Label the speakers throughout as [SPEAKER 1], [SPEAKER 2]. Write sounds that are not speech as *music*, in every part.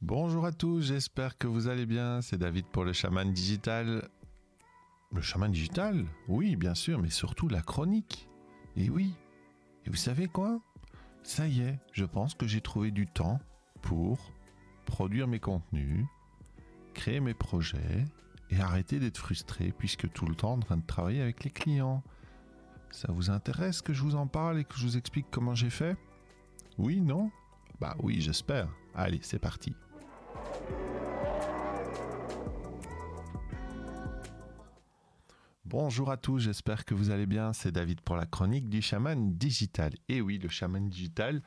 [SPEAKER 1] Bonjour à tous, j'espère que vous allez bien. C'est David pour le chaman digital. Le chaman digital? Oui, bien sûr, mais surtout la chronique. Et oui. Et vous savez quoi? Ça y est, je pense que j'ai trouvé du temps pour produire mes contenus, créer mes projets et arrêter d'être frustré puisque tout le temps en train de travailler avec les clients. Ça vous intéresse que je vous en parle et que je vous explique comment j'ai fait? Oui, non? Bah oui, j'espère. Allez, c'est parti. Bonjour à tous, j'espère que vous allez bien. C'est David pour la chronique du chaman digital. Et oui, le chaman digital,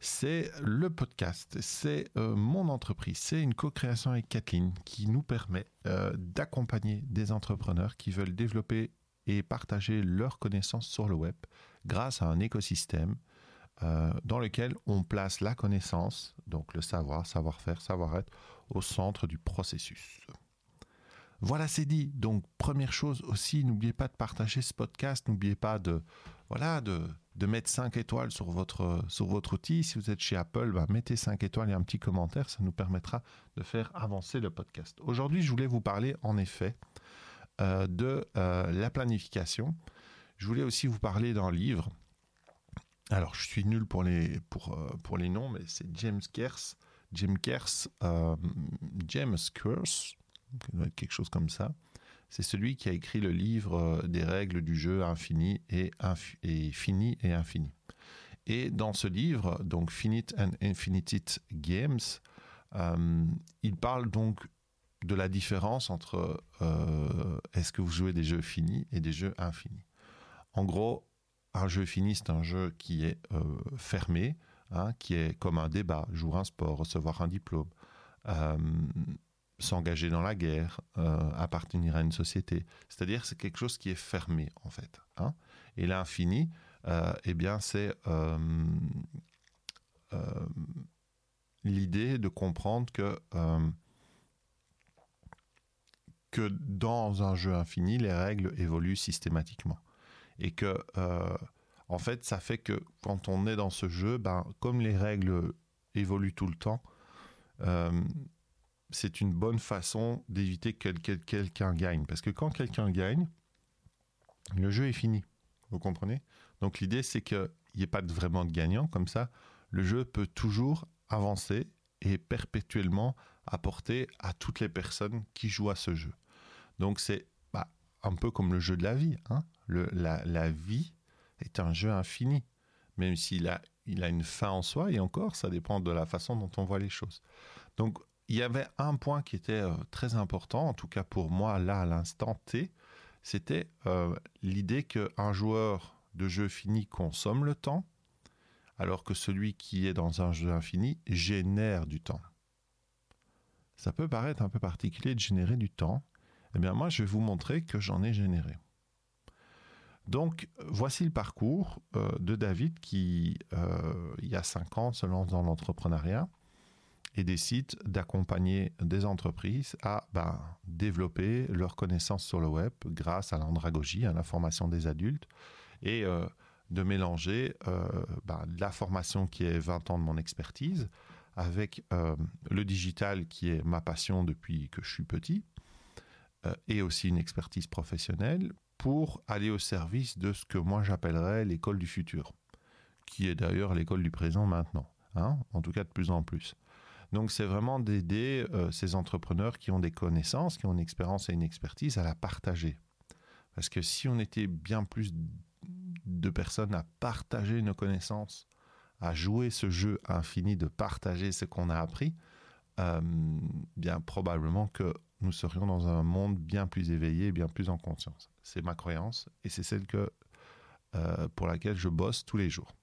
[SPEAKER 1] c'est le podcast, c'est euh, mon entreprise, c'est une co-création avec Kathleen qui nous permet euh, d'accompagner des entrepreneurs qui veulent développer et partager leurs connaissances sur le web grâce à un écosystème euh, dans lequel on place la connaissance, donc le savoir, savoir-faire, savoir-être, au centre du processus. Voilà, c'est dit. Donc, première chose aussi, n'oubliez pas de partager ce podcast. N'oubliez pas de, voilà, de, mettre 5 étoiles sur votre, outil. Si vous êtes chez Apple, bah, mettez 5 étoiles et un petit commentaire. Ça nous permettra de faire avancer le podcast. Aujourd'hui, je voulais vous parler, en effet, euh, de euh, la planification. Je voulais aussi vous parler d'un livre. Alors, je suis nul pour les, pour, euh, pour les noms, mais c'est James Kers. James Kers, James Kers, quelque chose comme ça. C'est celui qui a écrit le livre euh, des règles du jeu infini et, fini et infini. Et dans ce livre, donc Finite and Infinited Games, euh, il parle donc de la différence entre euh, est-ce que vous jouez des jeux finis et des jeux infinis. En gros, un jeu fini, c'est un jeu qui est fermé, hein, qui est comme un débat, jouer un sport, recevoir un diplôme s'engager dans la guerre, euh, appartenir à une société. C'est-à-dire c'est quelque chose qui est fermé en fait. Hein. Et l'infini, euh, eh bien c'est euh, l'idée de comprendre que que dans un jeu infini, les règles évoluent systématiquement et que en fait ça fait que quand on est dans ce jeu, ben comme les règles évoluent tout le temps c'est une bonne façon d'éviter que quelqu'un gagne. Parce que quand quelqu'un gagne, le jeu est fini. Vous comprenez? Donc l'idée, c'est qu'il n'y ait pas vraiment de gagnant. Comme ça, le jeu peut toujours avancer et perpétuellement apporter à toutes les personnes qui jouent à ce jeu. Donc c'est bah, un peu comme le jeu de la vie. Hein la, la, vie est un jeu infini, même s'il a, a une fin en soi, et encore, ça dépend de la façon dont on voit les choses. Donc il y avait un point qui était euh, très important, en tout cas pour moi, là, à l'instant T, c'était euh, l'idée qu'un joueur de jeu fini consomme le temps, alors que celui qui est dans un jeu infini génère du temps. Ça peut paraître un peu particulier de générer du temps. Eh bien, moi, je vais vous montrer que j'en ai généré. Donc, voici le parcours euh, de David qui, il y a cinq ans, se lance dans l'entrepreneuriat et décide d'accompagner des entreprises à ben, développer leurs connaissances sur le web grâce à l'andragogie, à la formation des adultes, et euh, de mélanger euh, ben, la formation qui est 20 ans de mon expertise avec euh, le digital qui est ma passion depuis que je suis petit, et aussi une expertise professionnelle pour aller au service de ce que moi j'appellerais l'école du futur, qui est d'ailleurs l'école du présent maintenant, hein, en tout cas de plus en plus. Donc c'est vraiment d'aider euh, ces entrepreneurs qui ont des connaissances, qui ont une expérience et une expertise à la partager. Parce que si on était bien plus de personnes à partager nos connaissances, à jouer ce jeu infini de partager ce qu'on a appris, euh, bien probablement que nous serions dans un monde bien plus éveillé, bien plus en conscience. C'est ma croyance et c'est celle que, euh, pour laquelle je bosse tous les jours.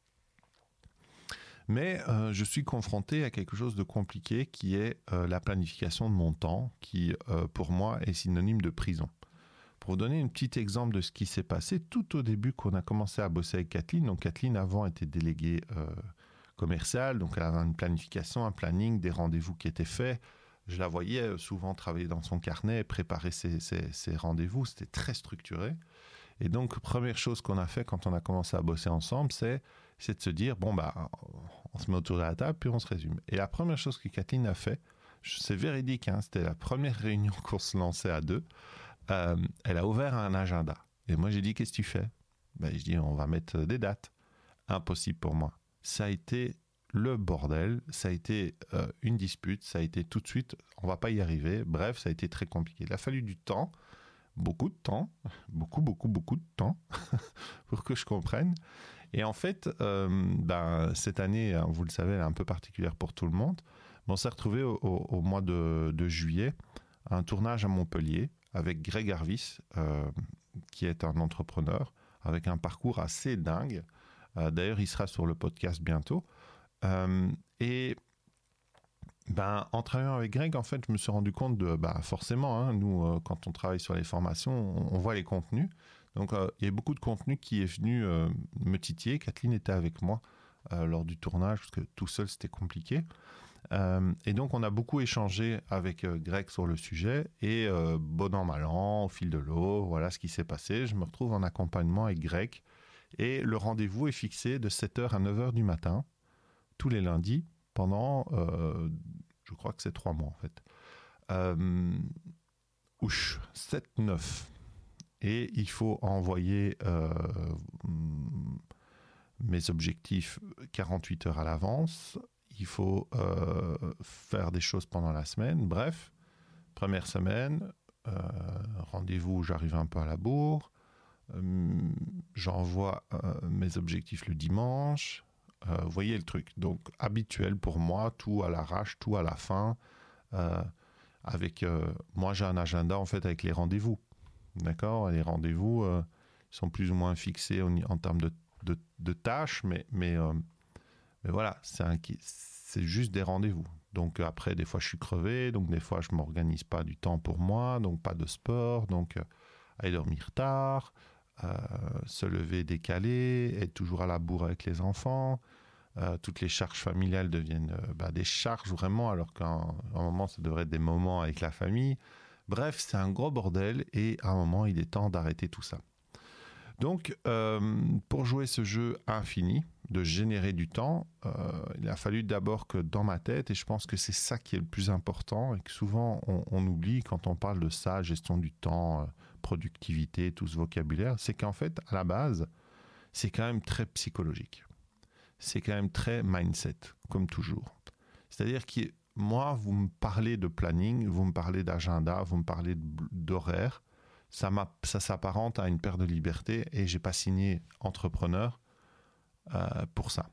[SPEAKER 1] Mais euh, je suis confronté à quelque chose de compliqué qui est euh, la planification de mon temps, qui euh, pour moi est synonyme de prison. Pour donner un petit exemple de ce qui s'est passé tout au début qu'on a commencé à bosser avec Kathleen, donc Kathleen avant était déléguée commerciale, donc elle avait une planification, un planning, des rendez-vous qui étaient faits. Je la voyais souvent travailler dans son carnet, préparer ses, ses rendez-vous, c'était très structuré. Et donc, première chose qu'on a fait quand on a commencé à bosser ensemble, c'est c'est de se dire bon bah on se met autour de la table puis on se résume. Et la première chose que Kathleen a fait c'est véridique, hein, c'était la première réunion *laughs* qu'on se lançait à deux. Euh, elle a ouvert un agenda. Et moi, j'ai dit, qu'est-ce que tu fais? Ben, Je dis, on va mettre des dates. Impossible pour moi. Ça a été le bordel, ça a été euh, une dispute, ça a été tout de suite, on va pas y arriver. Bref, ça a été très compliqué. Il a fallu du temps, beaucoup de temps, *laughs* beaucoup, beaucoup, beaucoup de temps *laughs* pour que je comprenne. Et en fait, euh, ben, cette année, vous le savez, elle est un peu particulière pour tout le monde. on s'est retrouvé au, mois de, juillet un tournage à Montpellier avec Greg Harvis, euh, qui est un entrepreneur avec un parcours assez dingue. D'ailleurs, il sera sur le podcast bientôt. Euh, et ben, en travaillant avec Greg, en fait, je me suis rendu compte de, bah, forcément, hein, nous, euh, quand on travaille sur les formations, on, voit les contenus. Donc, euh, il y a beaucoup de contenu qui est venu me titiller. Kathleen était avec moi lors du tournage, parce que tout seul, c'était compliqué. et donc, on a beaucoup échangé avec Greg sur le sujet. Et bon an, mal an, au fil de l'eau, voilà ce qui s'est passé. Je me retrouve en accompagnement avec Greg. Et le rendez-vous est fixé de 7h à 9h du matin tous les lundis pendant, euh, je crois que c'est trois mois en fait. Euh, ouch, 7, 9. Et il faut envoyer euh, mes objectifs 48 heures à l'avance. Il faut euh, faire des choses pendant la semaine. Bref, première semaine, rendez-vous, j'arrive un peu à la bourre. J'envoie mes objectifs le dimanche. Euh, voyez le truc. Donc habituel pour moi, tout à l'arrache, tout à la fin. Euh, avec euh, moi, j'ai un agenda en fait avec les rendez-vous. D'accord Les rendez-vous sont plus ou moins fixés en, termes de, tâches, mais, mais voilà, c'est juste des rendez-vous. Donc après, des fois, je suis crevé, donc des fois, je m'organise pas du temps pour moi, donc pas de sport, donc aller dormir tard, euh, se lever décalé, être toujours à la bourre avec les enfants. Euh, toutes les charges familiales deviennent euh, bah, des charges vraiment, alors qu'à un, moment, ça devrait être des moments avec la famille. Bref, c'est un gros bordel et à un moment, il est temps d'arrêter tout ça. Donc, pour jouer ce jeu infini, de générer du temps, il a fallu d'abord que dans ma tête, et je pense que c'est ça qui est le plus important et que souvent on, oublie quand on parle de ça, gestion du temps, productivité, tout ce vocabulaire, c'est qu'en fait, à la base, c'est quand même très psychologique. C'est quand même très mindset, comme toujours. C'est-à-dire que moi, vous me parlez de planning, vous me parlez d'agenda, vous me parlez d'horaire, ça, ça s'apparente à une paire de liberté et j'ai pas signé entrepreneur euh, pour ça.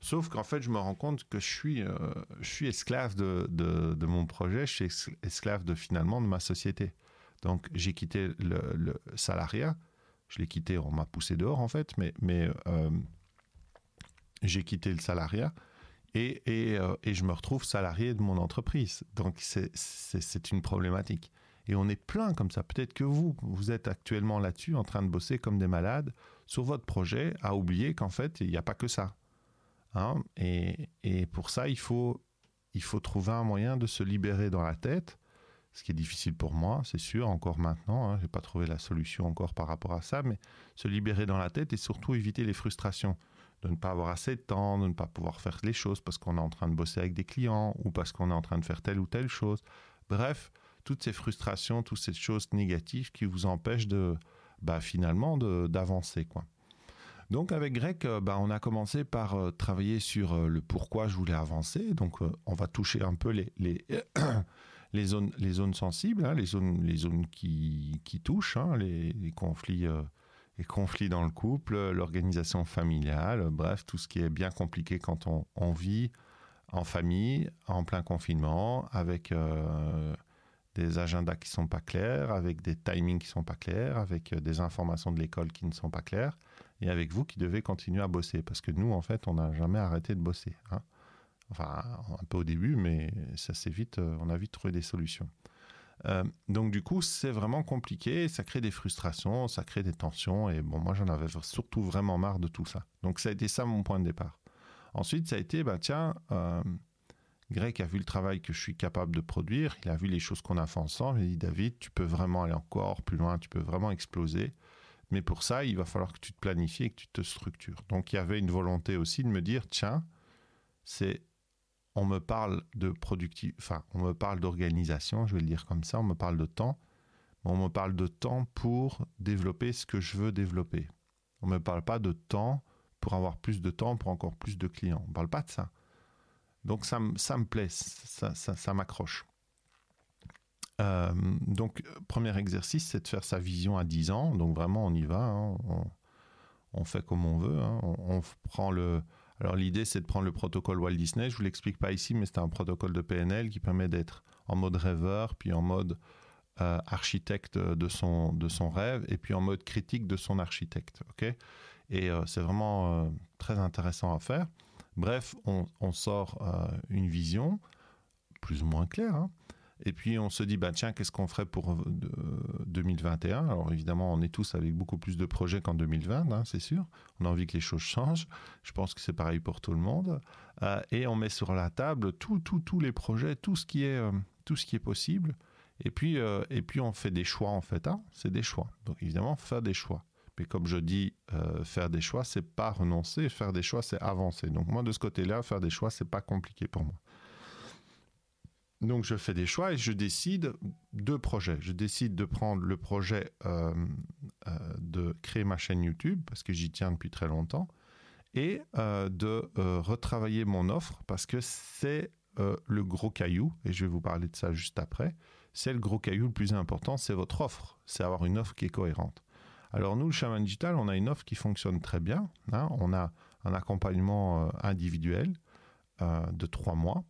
[SPEAKER 1] Sauf qu'en fait, je me rends compte que je suis, euh, je suis esclave de, de, de, mon projet, je suis esclave de finalement de ma société. Donc j'ai quitté le, salariat. Je l'ai quitté, on m'a poussé dehors en fait, mais, mais euh, j'ai quitté le salariat et, euh, et, je me retrouve salarié de mon entreprise. Donc c'est une problématique. Et on est plein comme ça. Peut-être que vous, vous êtes actuellement là-dessus en train de bosser comme des malades sur votre projet, à oublier qu'en fait, il n'y a pas que ça. Hein? et, pour ça, il faut, il faut trouver un moyen de se libérer dans la tête ce qui est difficile pour moi, c'est sûr, encore maintenant. Hein, je n'ai pas trouvé la solution encore par rapport à ça, mais se libérer dans la tête et surtout éviter les frustrations de ne pas avoir assez de temps, de ne pas pouvoir faire les choses parce qu'on est en train de bosser avec des clients ou parce qu'on est en train de faire telle ou telle chose. Bref, toutes ces frustrations, toutes ces choses négatives qui vous empêchent de, bah, finalement, d'avancer, quoi. Donc avec Greg, euh, bah, on a commencé par euh, travailler sur euh, le pourquoi je voulais avancer. Donc on va toucher un peu les, les *coughs* les zones, les zones sensibles, hein, les zones, les zones qui, qui touchent, hein, les, conflits, les conflits dans le couple, l'organisation familiale, bref, tout ce qui est bien compliqué quand on, vit en famille, en plein confinement, avec euh, des agendas qui sont pas clairs, avec des timings qui sont pas clairs, avec euh, des informations de l'école qui ne sont pas claires, et avec vous qui devez continuer à bosser, parce que nous, en fait, on n'a jamais arrêté de bosser. Hein. Enfin, un peu au début, mais ça s'est vite, euh, on a vite trouvé des solutions. Euh, donc du coup, c'est vraiment compliqué, ça crée des frustrations, ça crée des tensions, et bon, moi j'en avais surtout vraiment marre de tout ça. Donc ça a été ça mon point de départ. Ensuite, ça a été, bah tiens, euh, Greg a vu le travail que je suis capable de produire, il a vu les choses qu'on a fait ensemble, il a dit David, tu peux vraiment aller encore plus loin, tu peux vraiment exploser, mais pour ça, il va falloir que tu te planifies et que tu te structures. Donc il y avait une volonté aussi de me dire, tiens, c'est on me parle de on me parle d'organisation, je vais le dire comme ça, on me parle de temps, on me parle de temps pour développer ce que je veux développer. On ne me parle pas de temps pour avoir plus de temps pour encore plus de clients. On ne parle pas de ça. Donc ça, me plaît, ça, ça, m'accroche. Euh, donc, premier exercice, c'est de faire sa vision à 10 ans. Donc vraiment, on y va. Hein. On, fait comme on veut. Hein. On, prend le. Alors l'idée, c'est de prendre le protocole Walt Disney. Je vous l'explique pas ici, mais c'est un protocole de PNL qui permet d'être en mode rêveur, puis en mode euh, architecte de son, de son rêve et puis en mode critique de son architecte. et euh, c'est vraiment euh, très intéressant à faire. Bref, on, sort une vision plus ou moins claire. Hein. Et puis on se dit, bah, tiens, qu'est-ce qu'on ferait pour 2021 Alors évidemment, on est tous avec beaucoup plus de projets qu'en 2020, hein, c'est sûr. On a envie que les choses changent. Je pense que c'est pareil pour tout le monde. et on met sur la table tous les projets, tout ce qui est, tout ce qui est possible et puis, euh, et puis on fait des choix en fait. Hein. c'est des choix. Donc évidemment, faire des choix. Mais comme je dis, euh, faire des choix, c'est pas renoncer. Faire des choix, c'est avancer. Donc moi, de ce côté-là, faire des choix, c'est pas compliqué pour moi. Donc je fais des choix et je décide deux projets. Je décide de prendre le projet euh, de créer ma chaîne YouTube parce que j'y tiens depuis très longtemps et de retravailler mon offre parce que c'est le gros caillou et je vais vous parler de ça juste après c'est le gros caillou le plus important, c'est votre offre. C'est avoir une offre qui est cohérente. Alors nous, le Chaman Digital, on a une offre qui fonctionne très bien. Hein. On a un accompagnement euh, individuel euh, de trois mois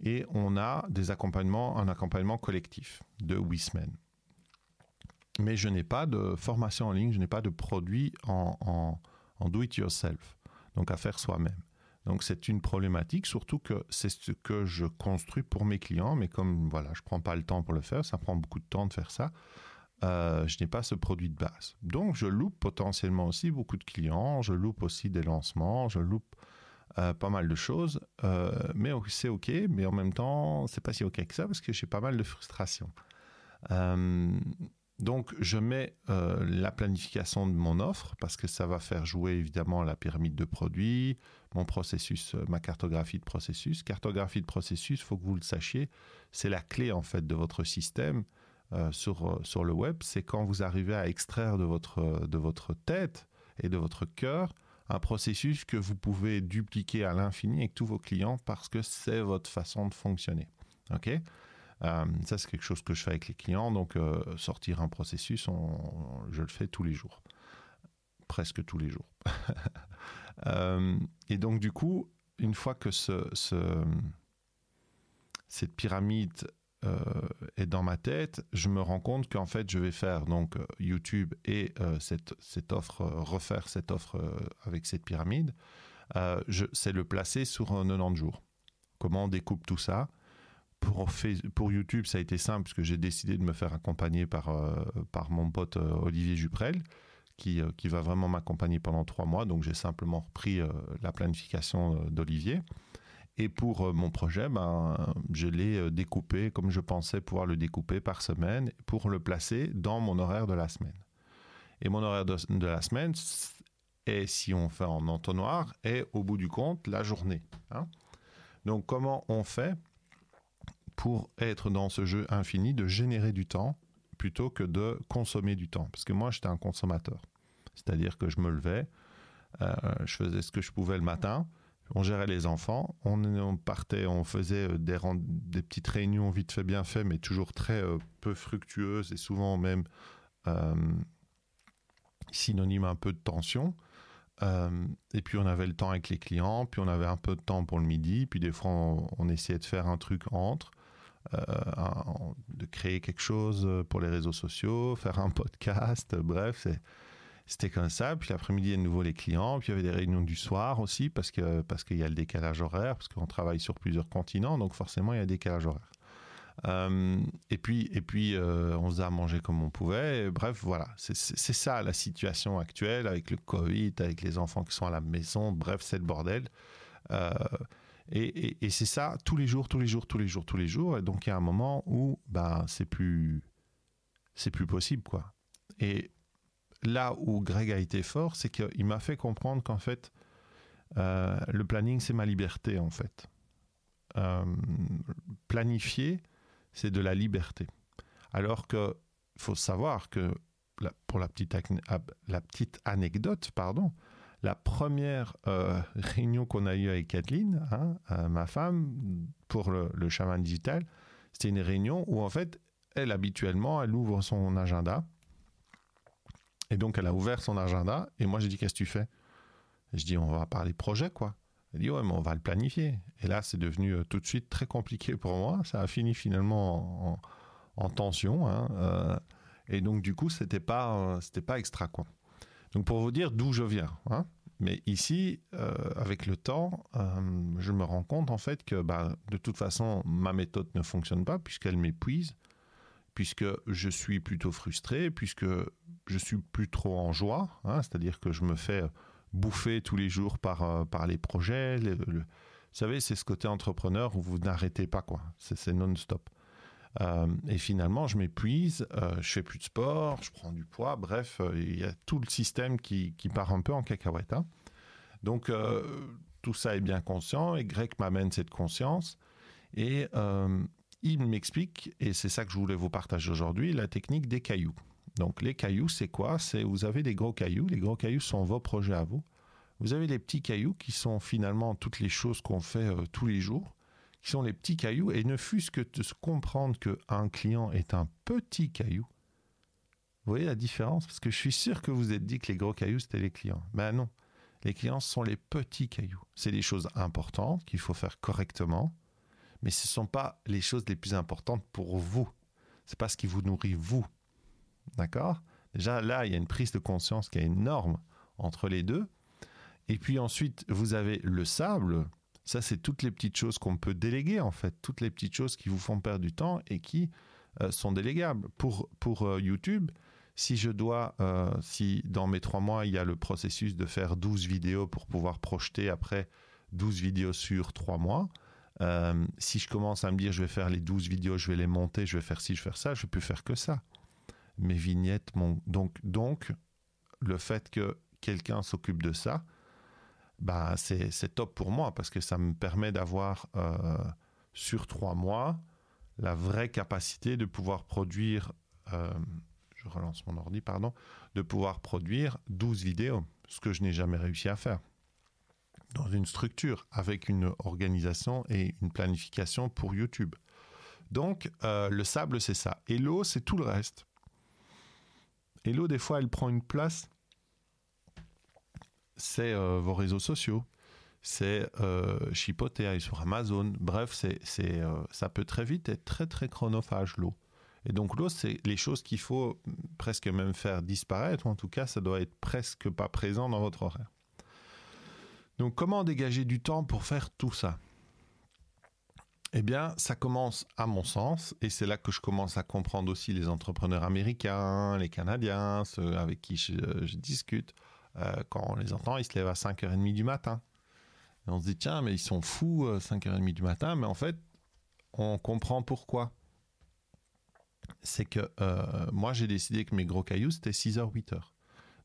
[SPEAKER 1] et on a des accompagnements, un accompagnement collectif de huit semaines. Mais je n'ai pas de formation en ligne, je n'ai pas de produit en, do-it-yourself, donc à faire soi-même. Donc c'est une problématique, surtout que c'est ce que je construis pour mes clients, mais comme voilà, je prends pas le temps pour le faire, ça prend beaucoup de temps de faire ça. Euh, je n'ai pas ce produit de base. Donc je loupe potentiellement aussi beaucoup de clients, je loupe aussi des lancements, je loupe euh, pas mal de choses, euh, mais c'est ok, mais en même temps c'est pas si ok que ça parce que j'ai pas mal de frustration. Donc, je mets euh, la planification de mon offre parce que ça va faire jouer évidemment la pyramide de produits, mon processus, euh, ma cartographie de processus. Cartographie de processus, faut que vous le sachiez, c'est la clé en fait de votre système euh, sur, sur le web. C'est quand vous arrivez à extraire de votre, de votre tête et de votre cœur un processus que vous pouvez dupliquer à l'infini avec tous vos clients parce que c'est votre façon de fonctionner. OK? Euh, ça, c'est quelque chose que je fais avec les clients. Donc, euh, sortir un processus, je le fais tous les jours. Presque tous les jours. *laughs* Euh, et donc, du coup, une fois que ce, cette pyramide est dans ma tête, je me rends compte qu'en fait, je vais faire donc YouTube et cette, cette, offre, refaire cette offre avec cette pyramide. c'est le placer sur 90 jours. Comment on découpe tout ça? Pour, YouTube, ça a été simple parce que j'ai décidé de me faire accompagner par, euh, par mon pote euh, Olivier Juprel, qui, euh, qui va vraiment m'accompagner pendant trois mois. Donc j'ai simplement repris la planification d'Olivier. Et pour mon projet, ben, je l'ai découpé comme je pensais pouvoir le découper par semaine pour le placer dans mon horaire de la semaine. Et mon horaire de, de la semaine est, si on fait en entonnoir, est au bout du compte la journée. Hein. Donc comment on fait pour être dans ce jeu infini de générer du temps plutôt que de consommer du temps? Parce que moi, j'étais un consommateur. C'est-à-dire que je me levais, euh, je faisais ce que je pouvais le matin, on gérait les enfants, on, partait, on faisait euh, des, petites réunions vite fait, bien fait, mais toujours très euh, peu fructueuses et souvent même synonyme un peu de tension. et puis on avait le temps avec les clients, puis on avait un peu de temps pour le midi, puis des fois on essayait de faire un truc entre. Euh, de créer quelque chose pour les réseaux sociaux, faire un *laughs* podcast, bref, c'était comme ça. Puis l'après-midi, il y a de nouveau les clients. Puis il y avait des réunions du soir aussi parce que parce qu'il y a le décalage horaire, parce qu'on travaille sur plusieurs continents, donc forcément il y a un décalage horaire. Euh, et puis et puis euh, on se a mangé comme on pouvait. bref, voilà, c'est ça la situation actuelle avec le Covid, avec les enfants qui sont à la maison. Bref, c'est le bordel. Et, c'est ça tous les jours, tous les jours, tous les jours, tous les jours. Et donc il y a un moment où ben c'est plus plus possible quoi. Et là où Greg a été fort, c'est qu'il m'a fait comprendre qu'en fait euh, le planning c'est ma liberté en fait. planifier, c'est de la liberté. Alors que faut savoir que pour la petite, la petite anecdote, pardon, la première euh, réunion qu'on a eue avec Kathleen, hein, euh, ma femme, pour le, le chaman digital, c'était une réunion où en fait, elle habituellement, elle ouvre son agenda. Et donc, elle a ouvert son agenda. Et moi, j'ai dit, qu'est-ce que tu fais? Je dis, on va parler projet, quoi. Elle dit, ouais, mais on va le planifier. Et là, c'est devenu euh, tout de suite très compliqué pour moi. Ça a fini finalement en, tension. Hein, et donc, du coup, c'était pas, c'était pas extra, quoi. Donc pour vous dire d'où je viens. Hein. Mais ici, euh, avec le temps, euh, je me rends compte en fait que bah, de toute façon, ma méthode ne fonctionne pas puisqu'elle m'épuise, puisque je suis plutôt frustré, puisque je suis plus trop en joie. Hein. C'est-à-dire que je me fais bouffer tous les jours par, euh, par les projets. vous savez, c'est ce côté entrepreneur où vous n'arrêtez pas, quoi. C'est non-stop. Euh, et finalement, je m'épuise, euh, je fais plus de sport, je prends du poids, bref, euh, il y a tout le système qui, qui part un peu en cacahuète. Hein. Donc, tout ça est bien conscient et Greg m'amène cette conscience et il m'explique, et c'est ça que je voulais vous partager aujourd'hui, la technique des cailloux. Donc, les cailloux, c'est quoi? C'est vous avez des gros cailloux, les gros cailloux sont vos projets à vous. Vous avez les petits cailloux qui sont finalement toutes les choses qu'on fait tous les jours qui sont les petits cailloux, et ne fût-ce que de comprendre qu'un client est un petit caillou. Vous voyez la différence? Parce que je suis sûr que vous êtes dit que les gros cailloux, c'était les clients. Ben non, les clients sont les petits cailloux. C'est des choses importantes qu'il faut faire correctement, mais ce ne sont pas les choses les plus importantes pour vous. C'est pas ce qui vous nourrit vous. D'accord? Déjà là, il y a une prise de conscience qui est énorme entre les deux. Et puis ensuite, vous avez le sable, ça, c'est toutes les petites choses qu'on peut déléguer, en fait, toutes les petites choses qui vous font perdre du temps et qui euh, sont délégables. Pour, pour euh, YouTube, si je dois, euh, si dans mes trois mois, il y a le processus de faire 12 vidéos pour pouvoir projeter après 12 vidéos sur trois mois, si je commence à me dire je vais faire les 12 vidéos, je vais les monter, je vais faire ci, je vais faire ça, je ne peux faire que ça. Mes vignettes, donc, donc, le fait que quelqu'un s'occupe de ça, bah, c'est top pour moi parce que ça me permet d'avoir euh, sur trois mois la vraie capacité de pouvoir produire, euh, je relance mon ordi, pardon, de pouvoir produire 12 vidéos, ce que je n'ai jamais réussi à faire dans une structure avec une organisation et une planification pour YouTube. Donc, euh, le sable, c'est ça. Et l'eau, c'est tout le reste. Et l'eau, des fois, elle prend une place c'est euh, vos réseaux sociaux, c'est euh, chipoter sur Amazon. Bref, c'est, euh, ça peut très vite être très très chronophage l'eau. Et donc l'eau, c'est les choses qu'il faut presque même faire disparaître, ou en tout cas, ça doit être presque pas présent dans votre horaire. Donc comment dégager du temps pour faire tout ça? Eh bien, ça commence à mon sens, et c'est là que je commence à comprendre aussi les entrepreneurs américains, les Canadiens, ceux avec qui je discute. Euh, quand on les entend, ils se lèvent à 5h30 du matin. On se dit, tiens, mais ils sont fous, 5h30 euh, du matin. Mais en fait, on comprend pourquoi. C'est que euh, moi, j'ai décidé que mes gros cailloux, c'était 6h, 8h.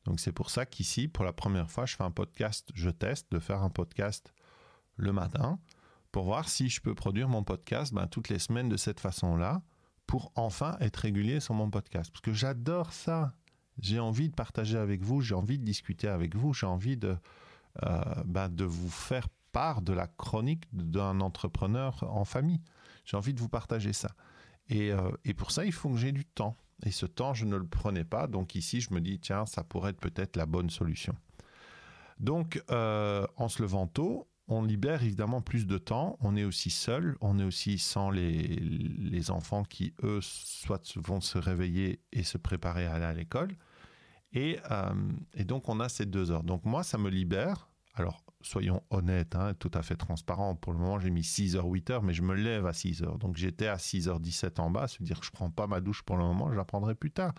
[SPEAKER 1] Donc c'est pour ça qu'ici, pour la première fois, je fais un podcast, je teste de faire un podcast le matin pour voir si je peux produire mon podcast ben, toutes les semaines de cette façon-là pour enfin être régulier sur mon podcast. Parce que j'adore ça. J'ai envie de partager avec vous, j'ai envie de discuter avec vous, j'ai envie de, euh, bah, de vous faire part de la chronique d'un entrepreneur en famille. J'ai envie de vous partager ça. Et, euh, et, pour ça, il faut que j'ai du temps. Et ce temps, je ne le prenais pas. Donc ici, je me dis, tiens, ça pourrait être peut-être la bonne solution. Donc, euh, en se levant tôt, on libère évidemment plus de temps. On est aussi seul, on est aussi sans les, les enfants qui, eux, soit vont se réveiller et se préparer à aller à l'école. Et, euh, et, donc, on a ces deux heures. Donc, moi, ça me libère. Alors, soyons honnêtes, hein, tout à fait transparent. Pour le moment, j'ai mis 6 heures, 8 heures, mais je me lève à 6 heures. Donc, j'étais à 6h17 en bas. Se dire que je prends pas ma douche pour le moment, je la prendrai plus tard.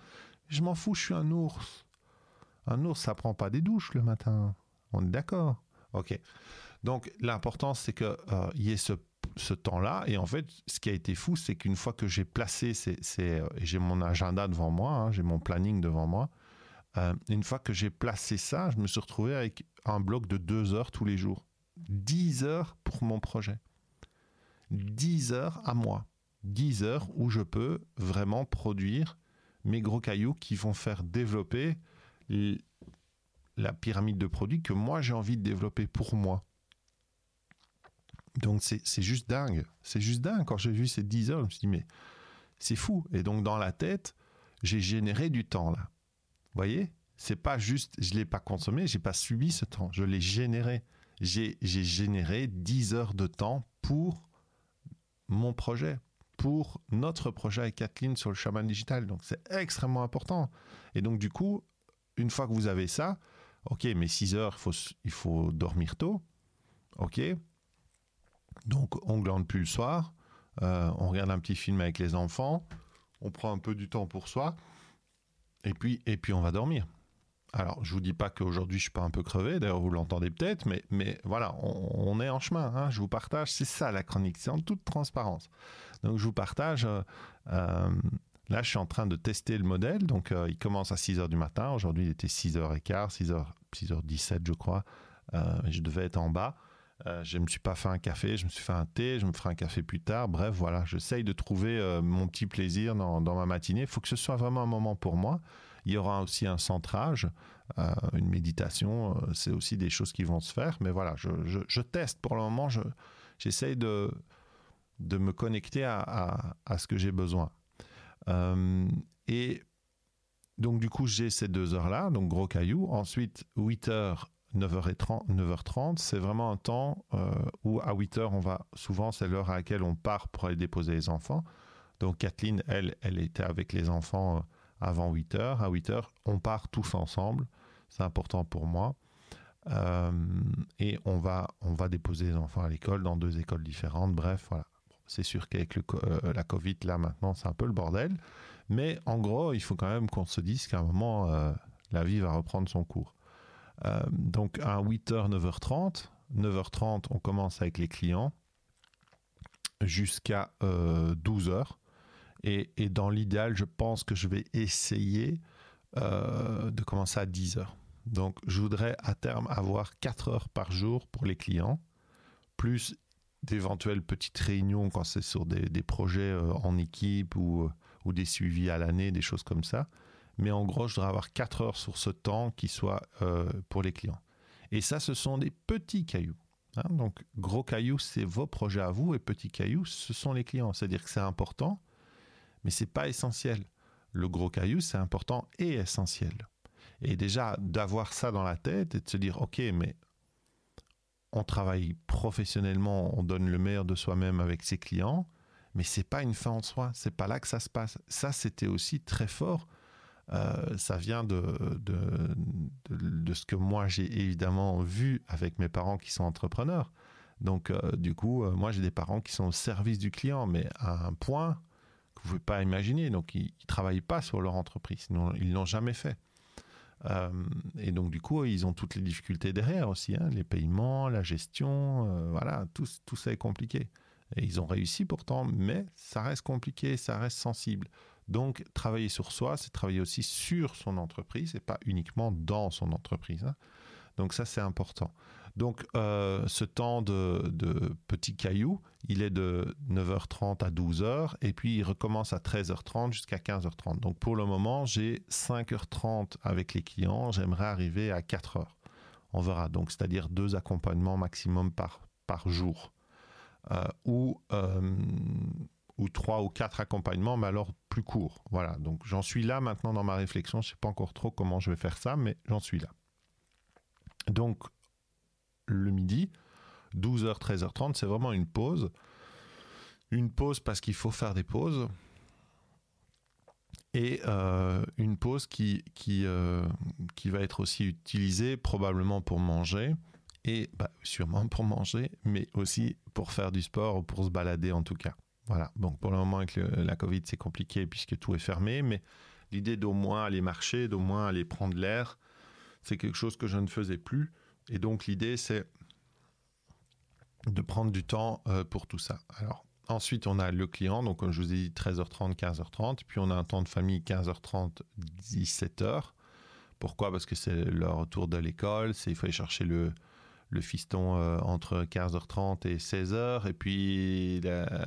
[SPEAKER 1] Je m'en fous, je suis un ours. Un ours, ça prend pas des douches le matin. On est d'accord Ok. Donc l'important, c'est qu'il euh, y ait ce, temps-là. Et en fait, ce qui a été fou, c'est qu'une fois que j'ai placé, euh, j'ai mon agenda devant moi, hein, j'ai mon planning devant moi, euh, une fois que j'ai placé ça, je me suis retrouvé avec un bloc de deux heures tous les jours. 10 heures pour mon projet. 10 heures à moi. 10 heures où je peux vraiment produire mes gros cailloux qui vont faire développer la pyramide de produits que moi j'ai envie de développer pour moi. Donc c'est juste dingue. C'est juste dingue. Quand j'ai vu ces 10 heures, je me suis dit, mais c'est fou. Et donc dans la tête, j'ai généré du temps là. Voyez C'est pas juste, je l'ai pas consommé, j'ai pas subi ce temps, je l'ai généré. J'ai généré 10 heures de temps pour mon projet, pour notre projet avec Kathleen sur le chaman digital. Donc c'est extrêmement important. Et donc du coup, une fois que vous avez ça, ok, mais 6 heures, il faut, il faut dormir tôt. Ok. Donc on glande plus le soir. Euh, on regarde un petit film avec les enfants. On prend un peu du temps pour soi. Et puis, et puis on va dormir. Alors, je vous dis pas qu'aujourd'hui je suis pas un peu crevé, d'ailleurs vous l'entendez peut-être, mais, mais voilà, on, est en chemin. Hein. je vous partage, c'est ça la chronique, c'est en toute transparence. Donc je vous partage. Euh, euh, là, je suis en train de tester le modèle. Donc euh, il commence à 6 h du matin. Aujourd'hui, il était 6h15, 6h, 6h17, je crois. je devais être en bas. Je ne me suis pas fait un café, je me suis fait un thé, je me ferai un café plus tard. Bref, voilà, j'essaye de trouver mon petit plaisir dans, ma matinée. Il faut que ce soit vraiment un moment pour moi. Il y aura aussi un centrage, euh, une méditation. Euh, c'est aussi des choses qui vont se faire. Mais voilà, je, teste pour le moment. J'essaye de, me connecter à, ce que j'ai besoin. Euh, et donc, du coup, j'ai ces deux heures-là, donc gros caillou. Ensuite, 8 heures 9h30, 9h30 c'est vraiment un temps où à 8h, on va, souvent, c'est l'heure à laquelle on part pour aller déposer les enfants. Donc Kathleen, elle, elle était avec les enfants avant 8 heures. À 8 heures, on part tous ensemble. C'est important pour moi. Euh, et on va, on va déposer les enfants à l'école dans deux écoles différentes. Bref, voilà. c'est sûr qu'avec euh, la Covid, là maintenant, c'est un peu le bordel. Mais en gros, il faut quand même qu'on se dise qu'à un moment, euh, la vie va reprendre son cours. Donc à 8h, 9h30, 9h30, on commence avec les clients jusqu'à 12h. Et, dans l'idéal, je pense que je vais essayer euh, de commencer à 10 heures. Donc, je voudrais à terme avoir 4 heures par jour pour les clients, plus d'éventuelles petites réunions quand c'est sur des, projets euh, en équipe ou, ou des suivis à l'année, des choses comme ça. Mais en gros, je voudrais avoir 4 heures sur ce temps qui soit euh, pour les clients. Et ça, ce sont des petits cailloux. Hein. Donc, gros cailloux, c'est vos projets à vous, et petits cailloux, ce sont les clients. C'est-à-dire que c'est important, mais c'est pas essentiel. Le gros caillou, c'est important et essentiel. Et déjà, d'avoir ça dans la tête et de se dire, OK, mais on travaille professionnellement, on donne le meilleur de soi-même avec ses clients, mais c'est pas une fin en soi, c'est pas là que ça se passe. Ça, c'était aussi très fort. Euh, ça vient de, ce que moi j'ai évidemment vu avec mes parents qui sont entrepreneurs. Donc, euh, du coup, euh, moi j'ai des parents qui sont au service du client, mais à un point vous pouvez pas imaginer. Donc, ils, ne travaillent pas sur leur entreprise. ils l'ont jamais fait. Et donc, du coup, ils ont toutes les difficultés derrière aussi, hein. les paiements, la gestion, voilà, tout ça est compliqué. Et ils ont réussi pourtant, mais ça reste compliqué, ça reste sensible. Donc, travailler sur soi, c'est travailler aussi sur son entreprise et pas uniquement dans son entreprise. Hein. Donc, ça, c'est important. Donc, euh, ce temps de, petit caillou, il est de 9h30 à 12h et puis il recommence à 13h30 jusqu'à 15h30. Donc, pour le moment, j'ai 5h30 avec les clients. J'aimerais arriver à 4h. On verra. Donc, c'est-à-dire deux accompagnements maximum par, par jour. Euh, ou, euh, ou trois ou quatre accompagnements, mais alors plus courts. Voilà. Donc, j'en suis là maintenant dans ma réflexion. Je ne sais pas encore trop comment je vais faire ça, mais j'en suis là. Donc, le midi, 12h, 13h30, c'est vraiment une pause. Une pause parce qu'il faut faire des pauses. Et euh, une pause qui, qui, euh, qui va être aussi utilisée probablement pour manger, et bah, sûrement pour manger, mais aussi pour faire du sport ou pour se balader en tout cas. Voilà, donc pour le moment avec la Covid c'est compliqué puisque tout est fermé, mais l'idée d'au moins aller marcher, d'au moins aller prendre l'air, c'est quelque chose que je ne faisais plus. Et donc l'idée, c'est de prendre du temps euh, pour tout ça. Alors ensuite, on a le client, donc comme je vous ai dit, 13h30, 15h30, puis on a un temps de famille 15h30, 17h. Pourquoi? Parce que c'est le retour de l'école, c'est il faut aller chercher le, le fiston entre 15h30 et 16h, et puis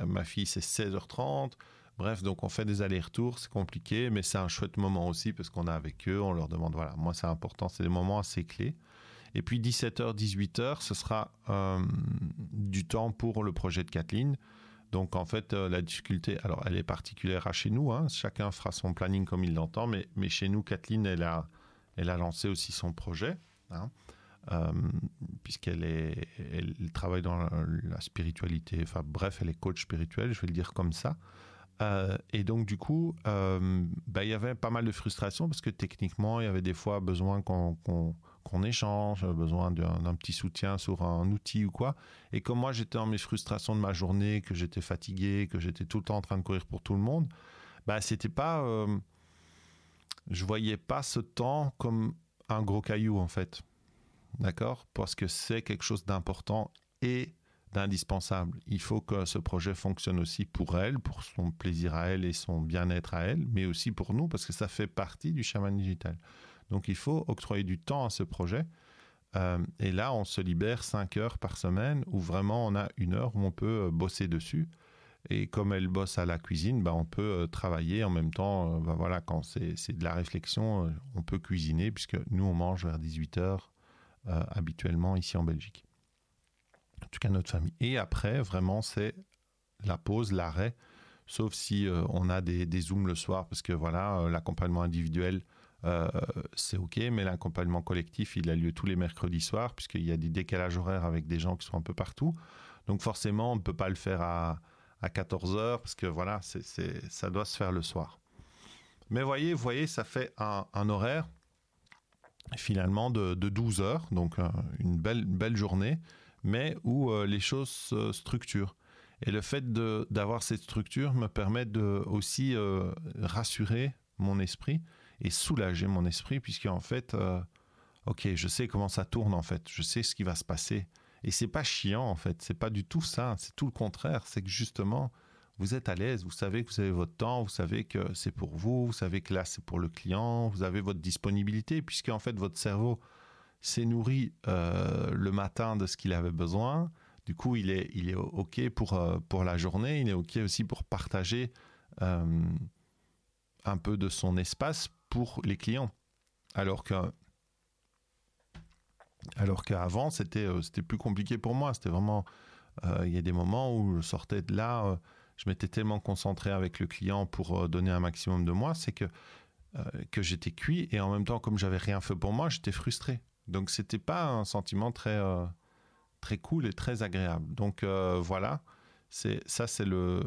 [SPEAKER 1] ma fille c'est 16h30. Bref, donc on fait des allers-retours, c'est compliqué, mais c'est un chouette moment aussi parce qu'on est avec eux, on leur demande, voilà, moi c'est important, c'est des moments assez clés. Et puis 17h, 18h, ce sera euh, du temps pour le projet de Kathleen. Donc en fait, euh, la difficulté, alors elle est particulière à chez nous, hein, chacun fera son planning comme il l'entend, mais, mais chez nous, Kathleen, elle a, elle a lancé aussi son projet. Hein, euh, puisqu'elle travaille dans la, spiritualité. Enfin bref, elle est coach spirituel, je vais le dire comme ça. Euh, et donc, du coup, euh, bah, il y avait pas mal de frustration parce que techniquement, il y avait des fois besoin qu'on échange, besoin d'un petit soutien sur un outil ou quoi. Et comme moi, j'étais dans mes frustrations de ma journée, que j'étais fatigué, que j'étais tout le temps en train de courir pour tout le monde, bah, c'était pas. Je voyais pas ce temps comme un gros caillou, en fait. D'accord? Parce que c'est quelque chose d'important et d'indispensable. Il faut que ce projet fonctionne aussi pour elle, pour son plaisir à elle et son bien-être à elle, mais aussi pour nous, parce que ça fait partie du chaman digital. Donc il faut octroyer du temps à ce projet. Euh, et là, on se libère cinq heures par semaine, où vraiment on a une heure où on peut euh, bosser dessus. Et comme elle bosse à la cuisine, bah, on peut euh, travailler en même temps. Bah, voilà, quand c'est de la réflexion, on peut cuisiner, puisque nous, on mange vers 18 heures habituellement ici en Belgique en tout cas notre famille. Et après, vraiment, c'est la pause, l'arrêt, sauf si euh, on a des, zooms le soir, parce que voilà, euh, l'accompagnement individuel, euh, c'est OK, mais l'accompagnement collectif, il a lieu tous les mercredis soirs, puisqu'il y a des décalages horaires avec des gens qui sont un peu partout. Donc forcément, on ne peut pas le faire à, à 14 heures, parce que voilà, c'est, ça doit se faire le soir. Mais voyez, voyez, ça fait un horaire finalement de, de 12 heures, donc une belle, belle journée mais où euh, les choses se structurent. Et le fait d'avoir cette structure me permet de aussi euh, rassurer mon esprit et soulager mon esprit, puisqu'en fait, euh, ok, je sais comment ça tourne en fait, je sais ce qui va se passer. Et c'est pas chiant en fait, c'est pas du tout ça, c'est tout le contraire, c'est que justement, vous êtes à l'aise, vous savez que vous avez votre temps, vous savez que c'est pour vous, vous savez que là c'est pour le client, vous avez votre disponibilité, puisqu'en fait votre cerveau s'est nourri euh, le matin de ce qu'il avait besoin. Du coup, il est, il est OK pour, euh, pour la journée. Il est OK aussi pour partager euh, un peu de son espace pour les clients. Alors que alors qu'avant, c'était c'était plus compliqué pour moi. C'était vraiment. Il y a des moments où je sortais de là, je m'étais tellement concentré avec le client pour donner un maximum de moi, c'est que, que j'étais cuit et en même temps, comme j'avais rien fait pour moi, j'étais frustré. Donc c'était pas un sentiment très euh, très cool et très agréable. Donc euh, voilà, ça c'est le,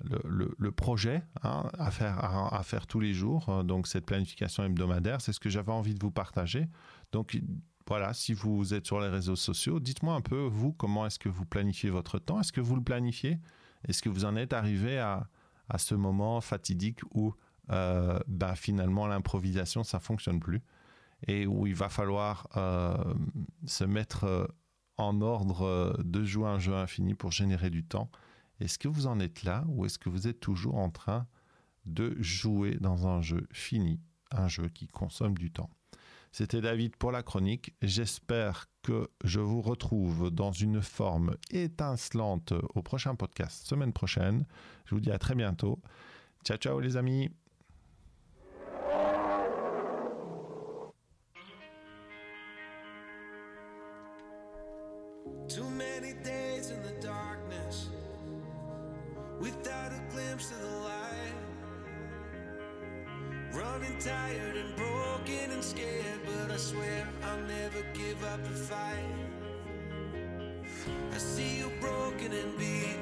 [SPEAKER 1] le, projet hein, à faire à, faire tous les jours. Donc cette planification hebdomadaire, c'est ce que j'avais envie de vous partager. Donc voilà, si vous êtes sur les réseaux sociaux, dites-moi un peu vous comment est-ce que vous planifiez votre temps? Est-ce que vous le planifiez? Est-ce que vous en êtes arrivé à, ce moment fatidique où euh, bah, finalement l'improvisation ça fonctionne plus et où il va falloir euh, se mettre euh, en ordre de jouer un jeu infini pour générer du temps? Est-ce que vous en êtes là ou est-ce que vous êtes toujours en train de jouer dans un jeu fini, un jeu qui consomme du temps? C'était David pour la chronique. J'espère que je vous retrouve dans une forme étincelante au prochain podcast, semaine prochaine. Je vous dis à très bientôt. Ciao, ciao les amis Running tired and broken and scared, but I swear I'll never give up the fight. I see you broken and beat,